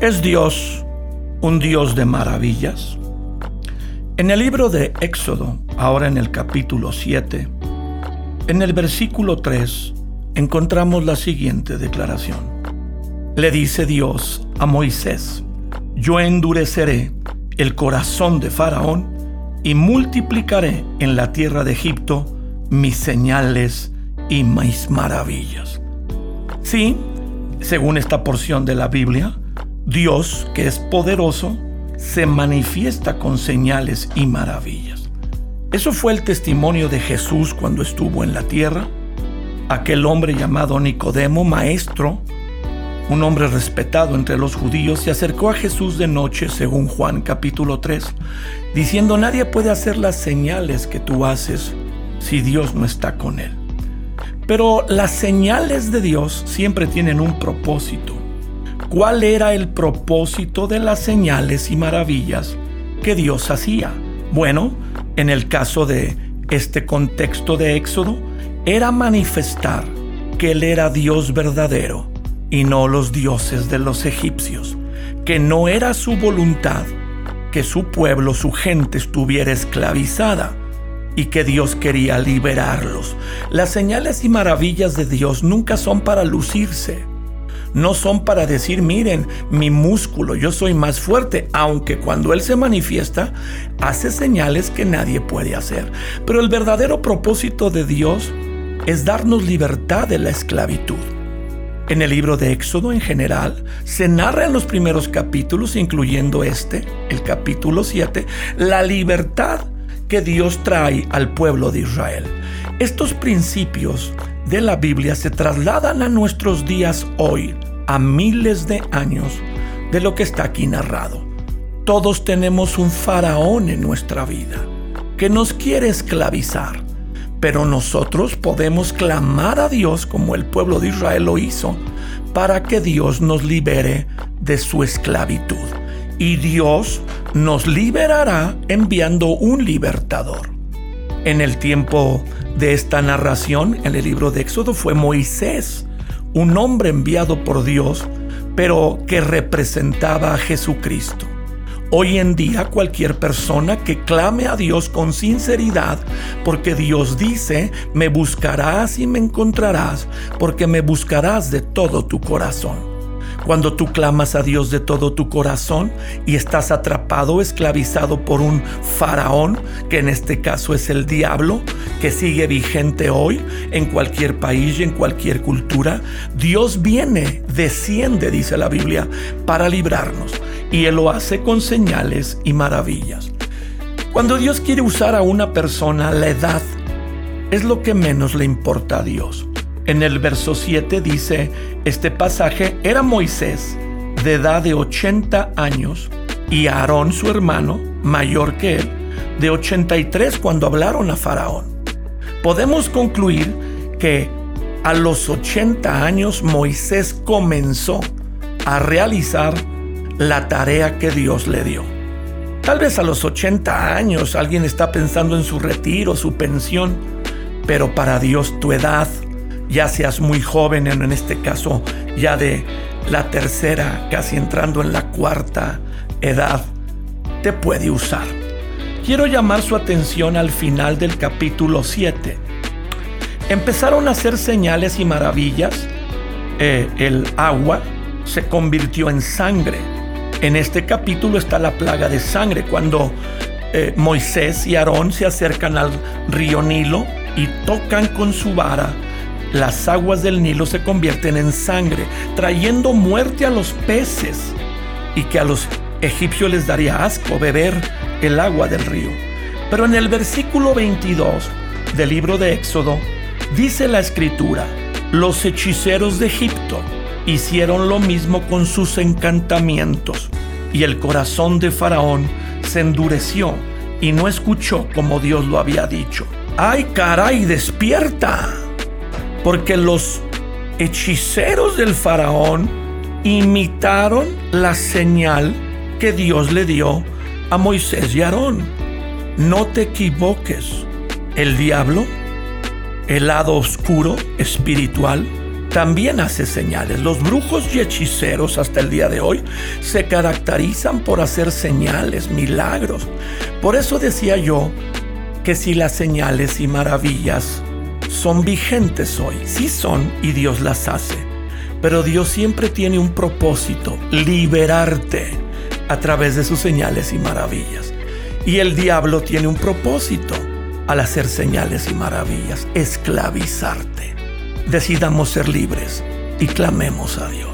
¿Es Dios un Dios de maravillas? En el libro de Éxodo, ahora en el capítulo 7, en el versículo 3, encontramos la siguiente declaración. Le dice Dios a Moisés, yo endureceré el corazón de Faraón y multiplicaré en la tierra de Egipto mis señales y mis maravillas. Sí, según esta porción de la Biblia, Dios, que es poderoso, se manifiesta con señales y maravillas. Eso fue el testimonio de Jesús cuando estuvo en la tierra. Aquel hombre llamado Nicodemo, maestro, un hombre respetado entre los judíos, se acercó a Jesús de noche, según Juan capítulo 3, diciendo, nadie puede hacer las señales que tú haces si Dios no está con él. Pero las señales de Dios siempre tienen un propósito. ¿Cuál era el propósito de las señales y maravillas que Dios hacía? Bueno, en el caso de este contexto de Éxodo, era manifestar que Él era Dios verdadero y no los dioses de los egipcios, que no era su voluntad que su pueblo, su gente estuviera esclavizada y que Dios quería liberarlos. Las señales y maravillas de Dios nunca son para lucirse no son para decir, miren, mi músculo, yo soy más fuerte, aunque cuando Él se manifiesta, hace señales que nadie puede hacer. Pero el verdadero propósito de Dios es darnos libertad de la esclavitud. En el libro de Éxodo en general se narra en los primeros capítulos, incluyendo este, el capítulo 7, la libertad que Dios trae al pueblo de Israel. Estos principios de la Biblia se trasladan a nuestros días hoy, a miles de años de lo que está aquí narrado. Todos tenemos un faraón en nuestra vida que nos quiere esclavizar, pero nosotros podemos clamar a Dios como el pueblo de Israel lo hizo, para que Dios nos libere de su esclavitud. Y Dios nos liberará enviando un libertador. En el tiempo de esta narración, en el libro de Éxodo, fue Moisés, un hombre enviado por Dios, pero que representaba a Jesucristo. Hoy en día cualquier persona que clame a Dios con sinceridad, porque Dios dice, me buscarás y me encontrarás, porque me buscarás de todo tu corazón. Cuando tú clamas a Dios de todo tu corazón y estás atrapado, esclavizado por un faraón, que en este caso es el diablo, que sigue vigente hoy en cualquier país y en cualquier cultura, Dios viene, desciende, dice la Biblia, para librarnos. Y Él lo hace con señales y maravillas. Cuando Dios quiere usar a una persona, la edad es lo que menos le importa a Dios. En el verso 7 dice, este pasaje era Moisés de edad de 80 años y Aarón su hermano, mayor que él, de 83 cuando hablaron a Faraón. Podemos concluir que a los 80 años Moisés comenzó a realizar la tarea que Dios le dio. Tal vez a los 80 años alguien está pensando en su retiro, su pensión, pero para Dios tu edad ya seas muy joven, en este caso ya de la tercera, casi entrando en la cuarta edad, te puede usar. Quiero llamar su atención al final del capítulo 7. Empezaron a hacer señales y maravillas. Eh, el agua se convirtió en sangre. En este capítulo está la plaga de sangre, cuando eh, Moisés y Aarón se acercan al río Nilo y tocan con su vara las aguas del Nilo se convierten en sangre, trayendo muerte a los peces y que a los egipcios les daría asco beber el agua del río. Pero en el versículo 22 del libro de Éxodo dice la escritura, los hechiceros de Egipto hicieron lo mismo con sus encantamientos y el corazón de Faraón se endureció y no escuchó como Dios lo había dicho. ¡Ay caray, despierta! Porque los hechiceros del faraón imitaron la señal que Dios le dio a Moisés y Aarón. No te equivoques. El diablo, el lado oscuro espiritual, también hace señales. Los brujos y hechiceros hasta el día de hoy se caracterizan por hacer señales, milagros. Por eso decía yo que si las señales y maravillas son vigentes hoy, sí son y Dios las hace. Pero Dios siempre tiene un propósito, liberarte a través de sus señales y maravillas. Y el diablo tiene un propósito al hacer señales y maravillas, esclavizarte. Decidamos ser libres y clamemos a Dios.